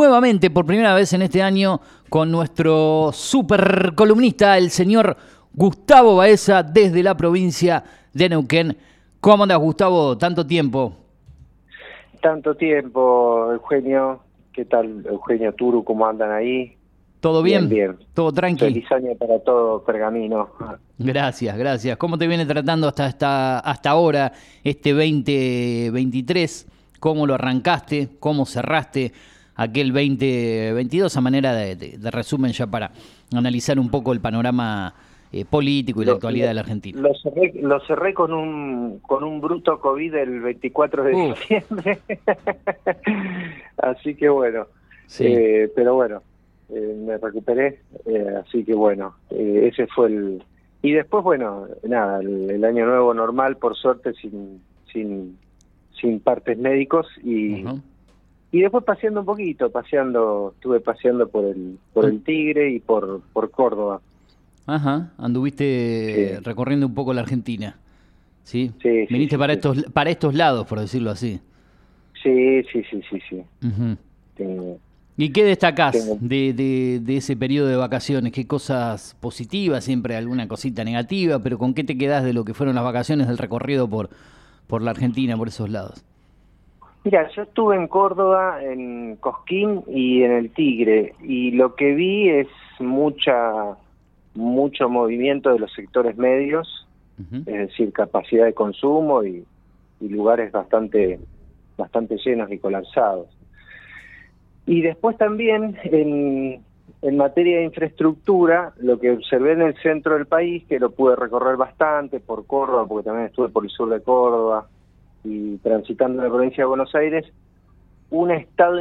nuevamente por primera vez en este año con nuestro super columnista, el señor Gustavo Baeza, desde la provincia de Neuquén. ¿Cómo andas, Gustavo? Tanto tiempo. Tanto tiempo, Eugenio. ¿Qué tal, Eugenio Turu? ¿Cómo andan ahí? ¿Todo bien? Bien, ¿Todo tranquilo? Feliz año para todo Pergamino. Gracias, gracias. ¿Cómo te viene tratando hasta, hasta, hasta ahora este 2023? ¿Cómo lo arrancaste? ¿Cómo cerraste? Aquel 2022 a manera de, resumen ya para analizar un poco el panorama eh, político y la actualidad de la Argentina. Lo cerré, con un con un bruto COVID el 24 de diciembre. así que bueno. Eh, pero bueno, eh, me recuperé, así que bueno, ese fue el... Y después, bueno, nada, el, año nuevo normal, por suerte, sin, sin, sin partes médicos y, y después paseando un poquito, paseando, estuve paseando por el, por el Tigre y por, por Córdoba. Ajá, anduviste recorriendo un poco la Argentina, ¿sí? Sí. Viniste para estos para estos lados, por decirlo así. Sí, sí, sí, sí, sí. ¿Y qué destacás de, de, de, ese periodo de vacaciones? ¿Qué cosas positivas? Siempre alguna cosita negativa, pero ¿con qué te quedás de lo que fueron las vacaciones del recorrido por, por la Argentina, por esos lados? Mira, yo estuve en Córdoba, en Cosquín y en el Tigre, y lo que vi es mucha mucho movimiento de los sectores medios, es decir, capacidad de consumo y, lugares bastante bastante llenos y colapsados. Y después también en, en materia de infraestructura, lo que observé en el centro del país, que lo pude recorrer bastante por Córdoba, porque también estuve por el sur de Córdoba, y transitando la provincia de Buenos Aires, un estado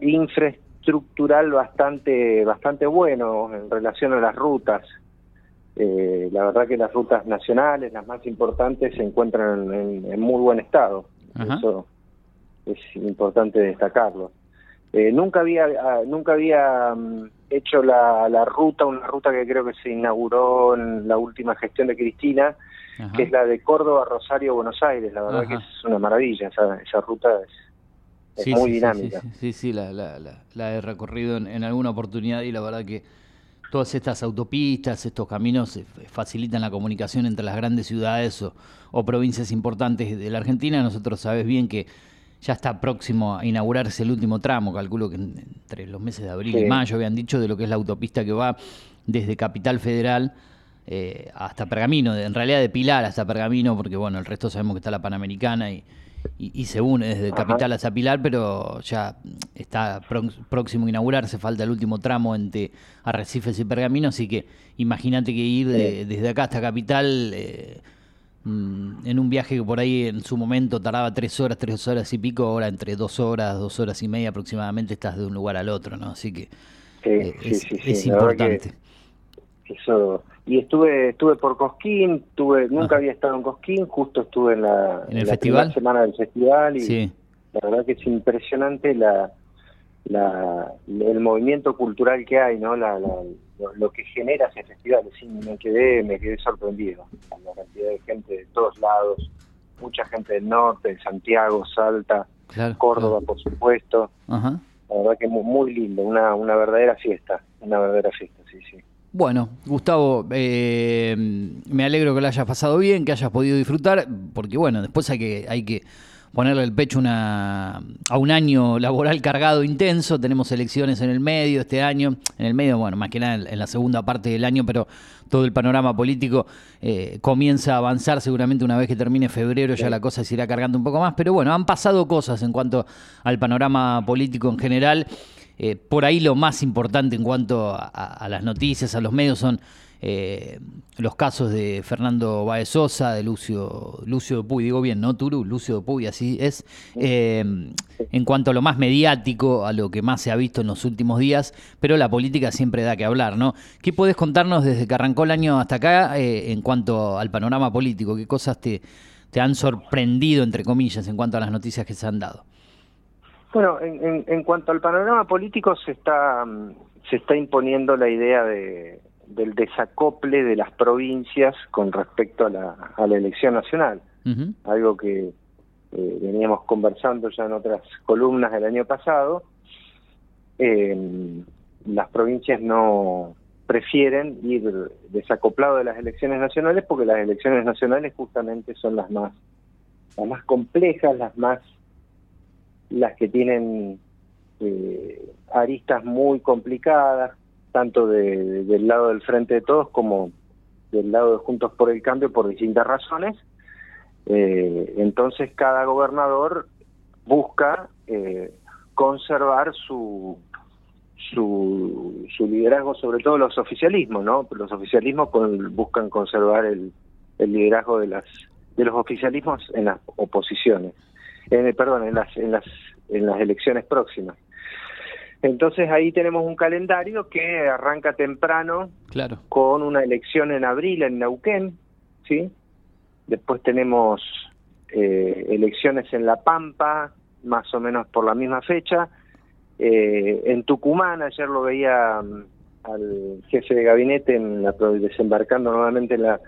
infraestructural bastante, bastante bueno en relación a las rutas. Eh, la verdad que las rutas nacionales, las más importantes, se encuentran en, muy buen estado. Eso es importante destacarlo. Eh, nunca había, ah, nunca había mm, hecho la, la ruta, una ruta que creo que se inauguró en la última gestión de Cristina, que es la de Córdoba, Rosario, Buenos Aires. La verdad que es una maravilla, esa, esa ruta es, muy dinámica. Sí, sí, la, la, la, he recorrido en, alguna oportunidad y la verdad que todas estas autopistas, estos caminos eh, facilitan la comunicación entre las grandes ciudades o, o provincias importantes de la Argentina. Nosotros sabes bien que ya está próximo a inaugurarse el último tramo, calculo que entre los meses de abril y mayo habían dicho de lo que es la autopista que va desde Capital Federal eh, hasta Pergamino, en realidad de Pilar hasta Pergamino, porque bueno, el resto sabemos que está la Panamericana y, y, se une desde Capital hasta Pilar, pero ya está próximo a inaugurarse, falta el último tramo entre Arrecifes y Pergamino, así que imagínate que ir desde acá hasta Capital eh, en un viaje que por ahí en su momento tardaba tres horas, tres horas y pico, ahora entre dos horas, dos horas y media aproximadamente estás de un lugar al otro, ¿no? Así que eh, es, importante. Eso y estuve estuve por Cosquín, tuve nunca había estado en Cosquín, justo estuve en la, ¿En el festival? semana del festival y la verdad que es impresionante la, la el movimiento cultural que hay, ¿no? La, lo, que genera ese festival, sí, me quedé me quedé sorprendido, la cantidad de gente de todos lados, mucha gente del norte, de Santiago, Salta, Córdoba, por supuesto. La verdad que muy, muy lindo, una una verdadera fiesta, una verdadera fiesta, sí, sí. Bueno, Gustavo, eh, me alegro que lo hayas pasado bien, que hayas podido disfrutar, porque bueno, después hay que, hay que ponerle el pecho una, a un año laboral cargado, intenso, tenemos elecciones en el medio este año, en el medio, bueno, más que nada en, la segunda parte del año, pero todo el panorama político eh, comienza a avanzar seguramente una vez que termine febrero, ya la cosa se irá cargando un poco más, pero bueno, han pasado cosas en cuanto al panorama político en general. Eh, por ahí lo más importante en cuanto a, las noticias, a los medios, son eh, los casos de Fernando Baez Sosa, de Lucio, Lucio Dupuy, digo bien, ¿no, Turu? Lucio Dupuy, así es. Eh, en cuanto a lo más mediático, a lo que más se ha visto en los últimos días, pero la política siempre da que hablar, ¿no? ¿Qué podés contarnos desde que arrancó el año hasta acá en cuanto al panorama político? ¿Qué cosas te, te han sorprendido, entre comillas, en cuanto a las noticias que se han dado? Bueno, en, en, cuanto al panorama político se está mm, se está imponiendo la idea de, del desacople de las provincias con respecto a la, a la elección nacional, algo que eh, veníamos conversando ya en otras columnas del año pasado. Eh, las provincias no prefieren ir desacoplado de las elecciones nacionales porque las elecciones nacionales justamente son las más las más complejas, las más las que tienen eh, aristas muy complicadas, tanto del lado del Frente de Todos como del lado de Juntos por el Cambio por distintas razones. Eh, entonces cada gobernador busca eh, conservar su, su, su liderazgo, sobre todo los oficialismos, ¿no? Los oficialismos buscan conservar el, el liderazgo de las de los oficialismos en las oposiciones, en, perdón, en las en las en las elecciones próximas. Entonces ahí tenemos un calendario que arranca temprano, claro. con una elección en abril en Neuquén, sí. Después tenemos eh, elecciones en La Pampa, más o menos por la misma fecha. Eh, en Tucumán, ayer lo veía mm, al jefe de gabinete en la, desembarcando nuevamente en la,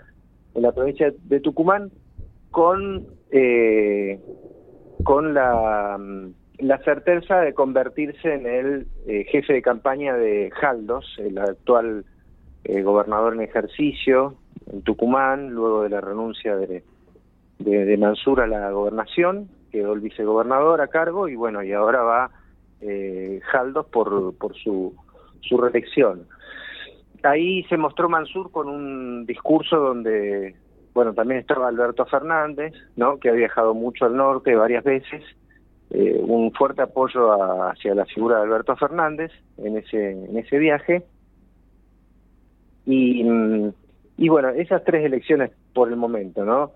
en la provincia de Tucumán, con, eh, con la, mm, la certeza de convertirse en el eh, jefe de campaña de Jaldos, el actual gobernador en ejercicio en Tucumán, luego de la renuncia de, de, de Mansur a la gobernación, quedó el vicegobernador a cargo y bueno, y ahora va eh, Jaldos por, por su, su reelección. Ahí se mostró Mansur con un discurso donde, bueno, también estaba Alberto Fernández, ¿no? que ha viajado mucho al norte varias veces, eh, un fuerte apoyo hacia la figura de Alberto Fernández en ese, en ese viaje. Y, y bueno, esas tres elecciones por el momento, ¿no?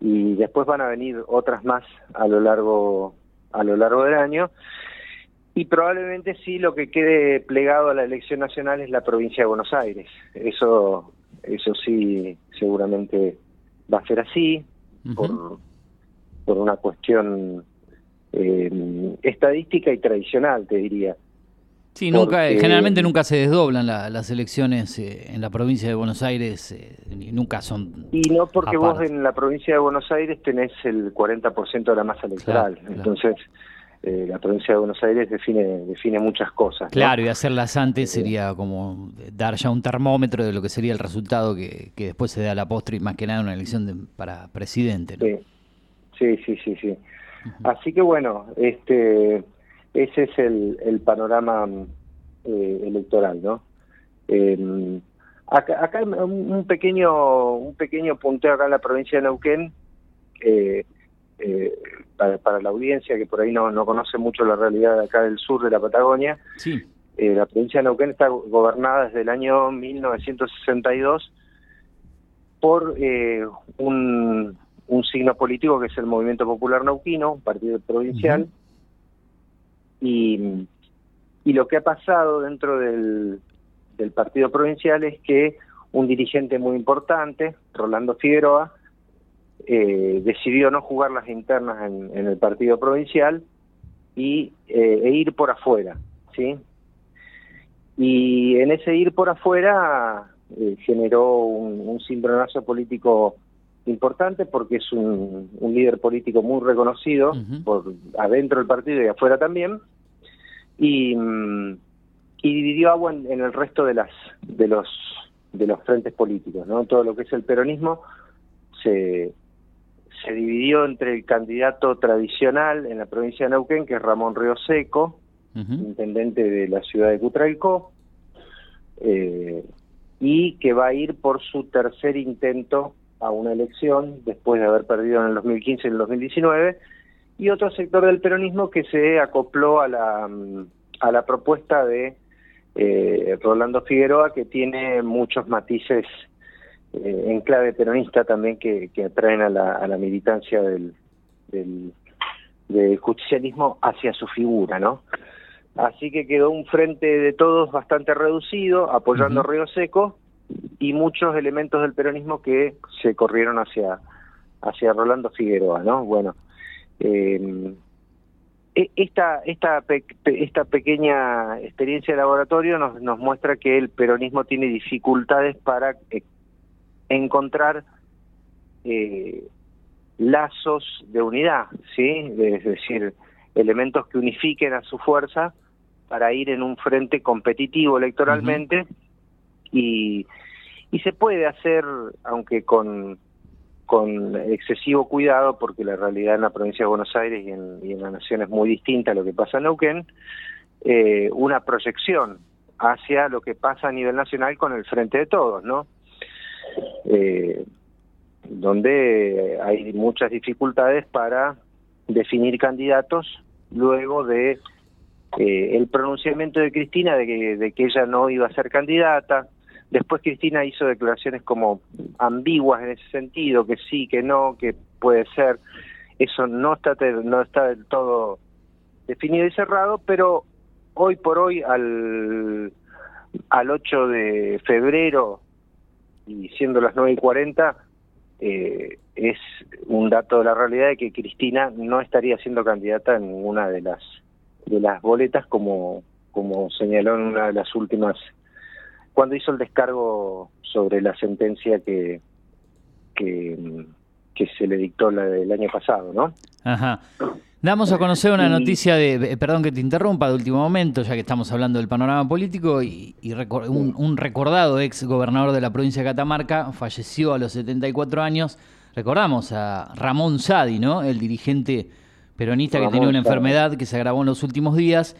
Y después van a venir otras más a lo largo, a lo largo del año. Y probablemente sí lo que quede plegado a la elección nacional es la provincia de Buenos Aires. Eso, eso sí, seguramente va a ser así, por, por una cuestión eh, estadística y tradicional, te diría. Sí, nunca, generalmente nunca se desdoblan las elecciones eh, en la provincia de Buenos Aires, eh, nunca son... Y no porque vos en la provincia de Buenos Aires tenés el 40% de la masa electoral, entonces eh, la provincia de Buenos Aires define, define muchas cosas. Claro, y hacerlas antes sería como dar ya un termómetro de lo que sería el resultado que, que después se da a la postre y más que nada una elección para presidente. Sí, sí, sí, sí. Así que bueno, este ese es el, el panorama eh, electoral, ¿no? Eh, acá, acá un pequeño un pequeño punteo acá en la provincia de Neuquén eh, eh, para, la audiencia que por ahí no, no conoce mucho la realidad de acá del sur de la Patagonia. Sí. Eh, la provincia de Neuquén está gobernada desde el año 1962 por eh, un, un signo político que es el Movimiento Popular Neuquino, un partido provincial, y, y lo que ha pasado dentro del, del partido provincial es que un dirigente muy importante, Rolando Figueroa, eh, decidió no jugar las internas en, el partido provincial y, eh, e ir por afuera, ¿sí? Y en ese ir por afuera eh, generó un, un cimbronazo político importante porque es un, líder político muy reconocido por adentro del partido y afuera también. Y, mm, y dividió agua en, en, el resto de las de los de los frentes políticos no todo lo que es el peronismo se se dividió entre el candidato tradicional en la provincia de Neuquén, que es Ramón Río Seco, intendente de la ciudad de Cutralcó, eh, y que va a ir por su tercer intento a una elección después de haber perdido en el 2015 y en el 2019, y otro sector del peronismo que se acopló a la, a la propuesta de eh, Rolando Figueroa, que tiene muchos matices eh, en clave peronista también que, atraen a la, a la militancia del, del, justicialismo hacia su figura, ¿no? Así que quedó un frente de todos bastante reducido, apoyando a Río Seco, y muchos elementos del peronismo que se corrieron hacia, hacia Rolando Figueroa, ¿no? Bueno, eh, esta, esta, esta pequeña experiencia de laboratorio nos, nos muestra que el peronismo tiene dificultades para eh, encontrar eh, lazos de unidad, ¿sí? Es decir, elementos que unifiquen a su fuerza para ir en un frente competitivo electoralmente y, y se puede hacer, aunque con, excesivo cuidado, porque la realidad en la provincia de Buenos Aires y en, y en la nación es muy distinta a lo que pasa en Neuquén, eh, una proyección hacia lo que pasa a nivel nacional con el frente de todos, ¿no? Eh, donde hay muchas dificultades para definir candidatos luego de eh, el pronunciamiento de Cristina de que, de que ella no iba a ser candidata. Después Cristina hizo declaraciones como ambiguas en ese sentido, que sí, que no, que puede ser. Eso no está, no está del todo definido y cerrado, pero hoy por hoy, al, al 8 de febrero, y siendo las 9 y 40, eh, es un dato de la realidad de que Cristina no estaría siendo candidata en ninguna de las de las boletas como como señaló en una de las últimas cuando hizo el descargo sobre la sentencia que que, que se le dictó la del año pasado, ¿no? Ajá. Damos a conocer una noticia de, perdón que te interrumpa, de último momento, ya que estamos hablando del panorama político, y, un, recordado ex gobernador de la provincia de Catamarca falleció a los 74 años. Recordamos a Ramón Sadi, ¿no? El dirigente peronista que tenía una enfermedad que se agravó en los últimos días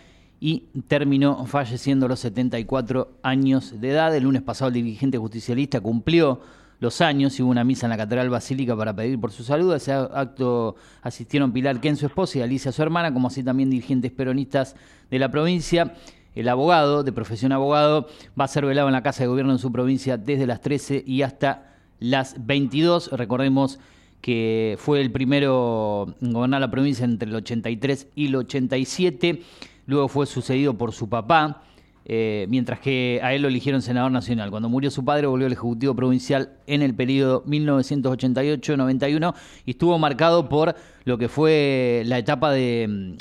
y terminó falleciendo a los 74 años de edad. El lunes pasado el dirigente justicialista cumplió los años y hubo una misa en la Catedral Basílica para pedir por su salud. A ese acto asistieron Pilar Ken, su esposa, y Alicia, su hermana, como así también dirigentes peronistas de la provincia. El abogado, de profesión abogado, va a ser velado en la Casa de Gobierno en su provincia desde las 13 y hasta las 22. Recordemos que fue el primero en gobernar la provincia entre el 83 y el 87. Luego fue sucedido por su papá, eh, mientras que a él lo eligieron senador nacional. Cuando murió su padre volvió al Ejecutivo Provincial en el periodo 1988-91 y estuvo marcado por lo que fue la etapa del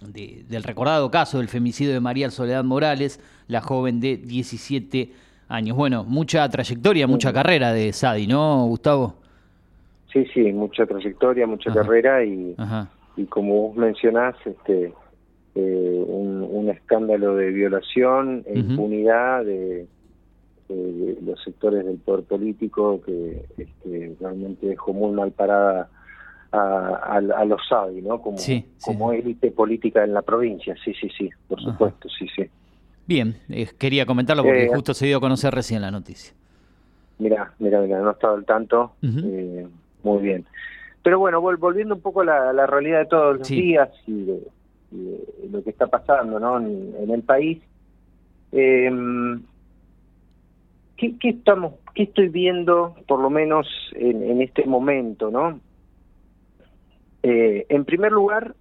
recordado caso del femicidio de María Soledad Morales, la joven de 17 años. Bueno, mucha trayectoria, mucha carrera de Sadi, ¿no, Gustavo? Sí, sí, mucha trayectoria, mucha carrera y, y como vos mencionás, este, eh, un, escándalo de violación e impunidad de, los sectores del poder político que este, realmente dejó muy mal parada a, los SADI, ¿no? Como, como élite política en la provincia, sí, sí, sí, por supuesto, sí, sí. Bien, eh, quería comentarlo porque eh, justo se dio a conocer recién la noticia. Mira, mira, mira, no estaba al tanto. muy bien. Pero bueno, volviendo un poco a la, realidad de todos los días y de, lo que está pasando ¿no? en, el país. Eh, ¿qué, estamos, ¿Qué estoy viendo, por lo menos en, este momento? ¿no? Eh, en primer lugar,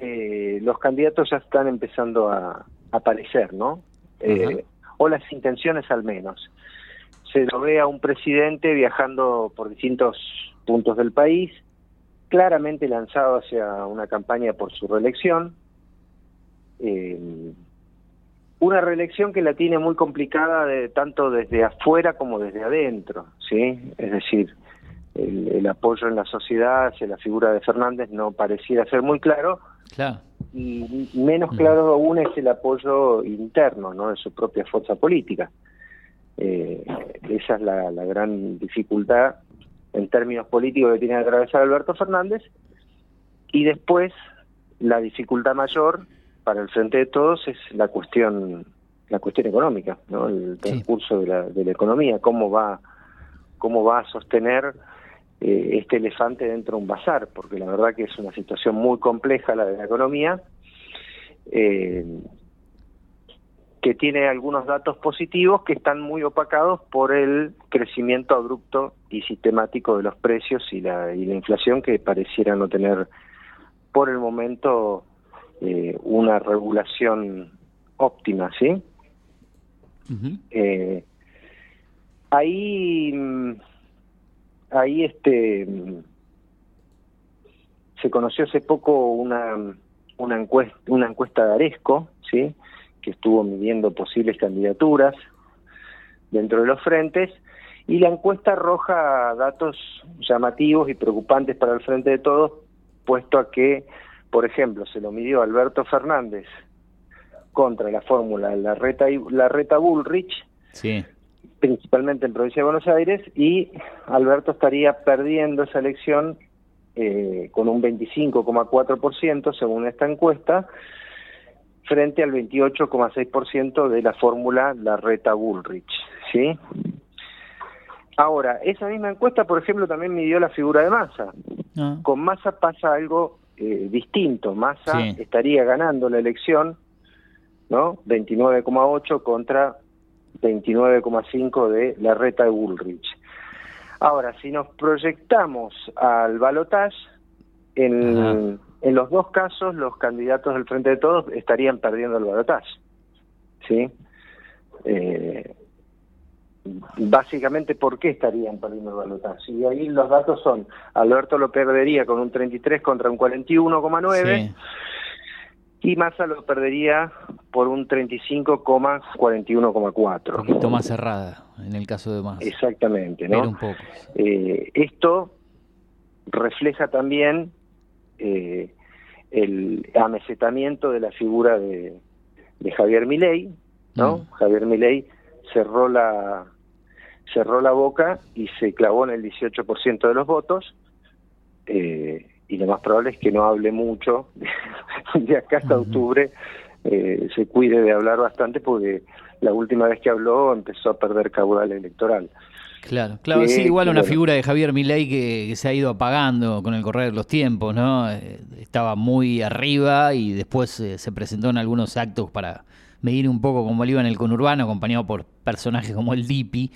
eh, los candidatos ya están empezando a, aparecer, ¿no? Eh, o las intenciones al menos. Se lo ve a un presidente viajando por distintos puntos del país, claramente lanzado hacia una campaña por su reelección. Eh, una reelección que la tiene muy complicada de, tanto desde afuera como desde adentro, ¿sí? Es decir, el, apoyo en la sociedad hacia la figura de Fernández no pareciera ser muy claro. Claro. Y menos mm. claro aún es el apoyo interno, ¿no? De su propia fuerza política. Eh, esa es la, la gran dificultad en términos políticos que tiene que atravesar Alberto Fernández, y después la dificultad mayor para el frente de todos es la cuestión la cuestión económica, ¿no? el transcurso de, la, de la economía, cómo va cómo va a sostener eh, este elefante dentro de un bazar, porque la verdad que es una situación muy compleja la de la economía. Eh, que tiene algunos datos positivos que están muy opacados por el crecimiento abrupto y sistemático de los precios y la, y la inflación que pareciera no tener por el momento eh, una regulación óptima, ¿sí? Eh, ahí, mm, ahí este, mm, se conoció hace poco una, una encuesta, una encuesta de Aresco, ¿sí? Que estuvo midiendo posibles candidaturas dentro de los frentes, y la encuesta arroja datos llamativos y preocupantes para el frente de todos, puesto a que, por ejemplo, se lo midió Alberto Fernández contra la fórmula la reta, la reta Bullrich, sí. principalmente en provincia de Buenos Aires, y Alberto estaría perdiendo esa elección eh, con un 25,4% según esta encuesta, frente al 28,6% de la fórmula la reta Bullrich. ¿sí? Ahora, esa misma encuesta, por ejemplo, también midió la figura de masa. Ah. Con masa pasa algo eh, distinto. Massa estaría ganando la elección, ¿no? 29,8 contra 29,5 de la reta de Bullrich. Ahora, si nos proyectamos al balotaje, en, en, los dos casos los candidatos del Frente de Todos estarían perdiendo el balotaje. ¿Sí? Eh, básicamente por qué estarían perdiendo el balotaje. Y ahí los datos son, Alberto lo perdería con un 33 contra un 41,9 y Massa lo perdería por un 35,41,4. Un poquito más cerrada en el caso de Massa. Exactamente, ¿no? un poco. Eh, esto refleja también eh, el amesetamiento de la figura de, Javier Milei, ¿no? Mm. Javier Milei cerró la cerró la boca y se clavó en el 18% de los votos. Eh, y lo más probable es que no hable mucho de, acá hasta octubre, eh, se cuide de hablar bastante porque la última vez que habló empezó a perder caudal electoral. Claro, claro, sí, igual una figura de Javier Milei que, se ha ido apagando con el correr de los tiempos, ¿no? Eh, estaba muy arriba y después se presentó en algunos actos para medir un poco cómo le iba en el conurbano, acompañado por personajes como el Dipi,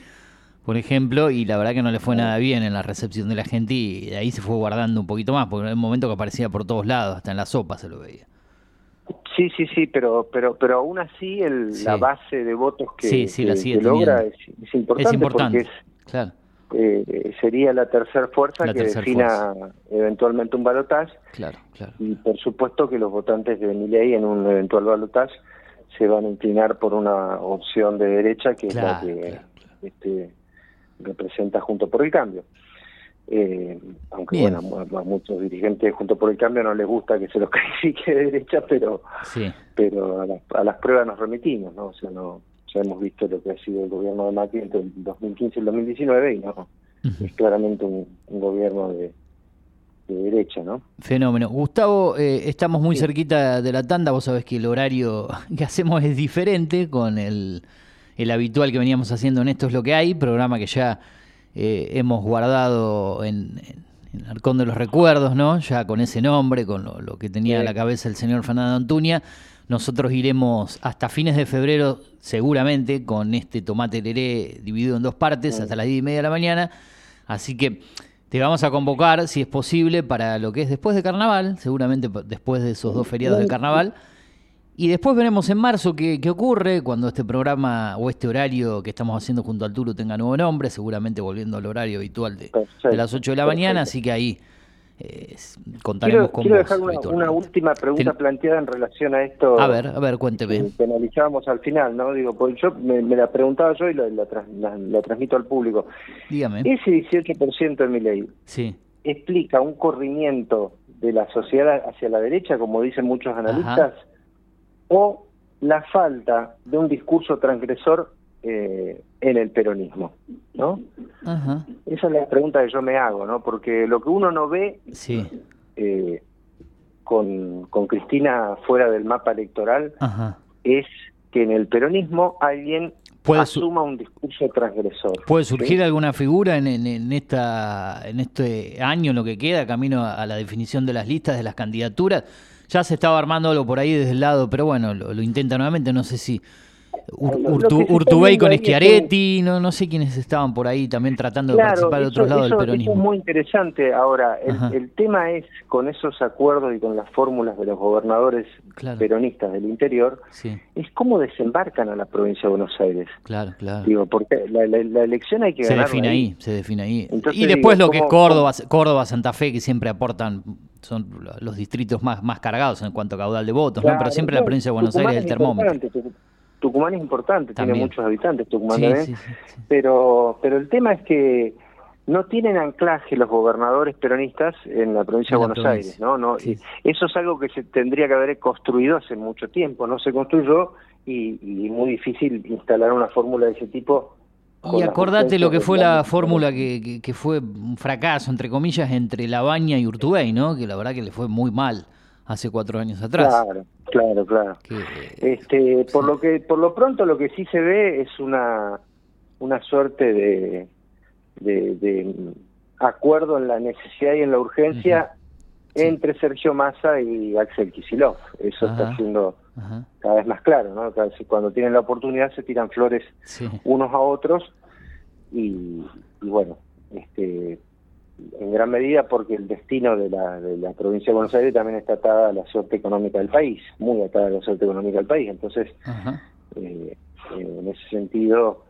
por ejemplo, y la verdad que no le fue nada bien en la recepción de la gente y de ahí se fue guardando un poquito más, porque en un momento que aparecía por todos lados, hasta en la sopa se lo veía. Sí, sí, sí, pero pero pero aún así el, la base de votos que, logra es, importante, porque claro. Eh, sería la tercera fuerza que defina eventualmente un balotaje. Claro, claro. Y por supuesto que los votantes de Milei en un eventual balotaje se van a inclinar por una opción de derecha que es la que este, representa Junto por el Cambio. Eh, aunque bueno, a, muchos dirigentes Junto por el Cambio no les gusta que se los califique de derecha, pero pero a, las pruebas nos remitimos, ¿no? O sea, no ya hemos visto lo que ha sido el gobierno de Macri entre el 2015 y el 2019 y no es claramente un, gobierno de, derecha, ¿no? Fenómeno. Gustavo, eh, estamos muy cerquita de la tanda, vos sabés que el horario que hacemos es diferente con el el habitual que veníamos haciendo en Esto es lo que hay, programa que ya eh, hemos guardado en, el Arcón de los Recuerdos, ¿no? Ya con ese nombre, con lo, que tenía en la cabeza el señor Fernando Antuña. Nosotros iremos hasta fines de febrero, seguramente, con este tomate leré dividido en dos partes, hasta las diez y media de la mañana. Así que te vamos a convocar, si es posible, para lo que es después de carnaval, seguramente después de esos dos feriados de carnaval. Y después veremos en marzo qué, ocurre cuando este programa o este horario que estamos haciendo junto al Turo tenga nuevo nombre, seguramente volviendo al horario habitual de, las 8 de la mañana, así que ahí eh, contaremos con quiero dejar una, última pregunta planteada en relación a esto. A ver, a ver, cuénteme. Que analizábamos al final, ¿no? Digo, pues yo me, la preguntaba yo y la, transmito al público. Dígame. Ese 18% de mi ley sí. explica un corrimiento de la sociedad hacia la derecha, como dicen muchos analistas o la falta de un discurso transgresor eh, en el peronismo, ¿no? Esa es la pregunta que yo me hago, ¿no? Porque lo que uno no ve eh, con, con, Cristina fuera del mapa electoral es que en el peronismo alguien asuma un discurso transgresor. ¿Puede surgir alguna figura en, en, esta, en este año, en lo que queda, camino a la definición de las listas, de las candidaturas? Ya se estaba armando algo por ahí desde el lado, pero bueno, lo, intenta nuevamente. No sé si Urtubey con Schiaretti, no, no sé quiénes estaban por ahí también tratando de participar de otros lados del peronismo. es muy interesante. Ahora, el, tema es con esos acuerdos y con las fórmulas de los gobernadores peronistas del interior, es cómo desembarcan a la provincia de Buenos Aires. Claro, claro. Digo, porque la, elección hay que se Define ahí. Se define ahí. y después lo que es Córdoba, Córdoba, Santa Fe, que siempre aportan son los distritos más, más cargados en cuanto a caudal de votos, ¿no? pero siempre la provincia de Buenos Aires es el termómetro. Tucumán es importante, tiene muchos habitantes Tucumán también, pero pero el tema es que no tienen anclaje los gobernadores peronistas en la provincia de Buenos Aires, ¿no? no Eso es algo que se tendría que haber construido hace mucho tiempo, no se construyó y, y muy difícil instalar una fórmula de ese tipo. Y acordate lo que fue la fórmula que, que, fue un fracaso, entre comillas, entre Labaña y Urtubey, ¿no? Que la verdad que le fue muy mal hace cuatro años atrás. Claro, claro, claro. este, por lo que, por lo pronto, lo que sí se ve es una una suerte de de, acuerdo en la necesidad y en la urgencia entre Sergio Massa y Axel Kisilov. Eso está siendo cada vez más claro, ¿no? Cuando tienen la oportunidad se tiran flores unos a otros y, bueno, este en gran medida porque el destino de la, de la provincia de Buenos Aires también está atada a la suerte económica del país, muy atada a la suerte económica del país. Entonces, eh, en ese sentido,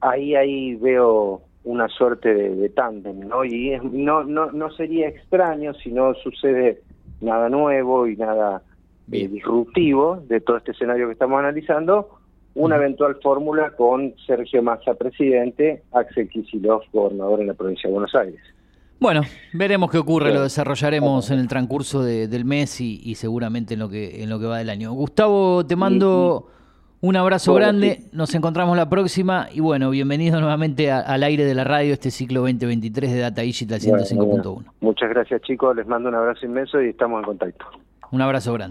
ahí ahí veo una suerte de, de tándem, ¿no? Y no, no, no sería extraño si no sucede nada nuevo y nada eh, disruptivo de todo este escenario que estamos analizando, una eventual fórmula con Sergio Massa presidente, Axel Kicillof gobernador en la provincia de Buenos Aires. Bueno, veremos qué ocurre, lo desarrollaremos en el transcurso del mes y, seguramente en lo que en lo que va del año. Gustavo, te mando un abrazo grande, nos encontramos la próxima y bueno, bienvenido nuevamente al aire de la radio, este ciclo 2023 de Data Digital 105.1. Muchas gracias chicos, les mando un abrazo inmenso y estamos en contacto. Un abrazo grande.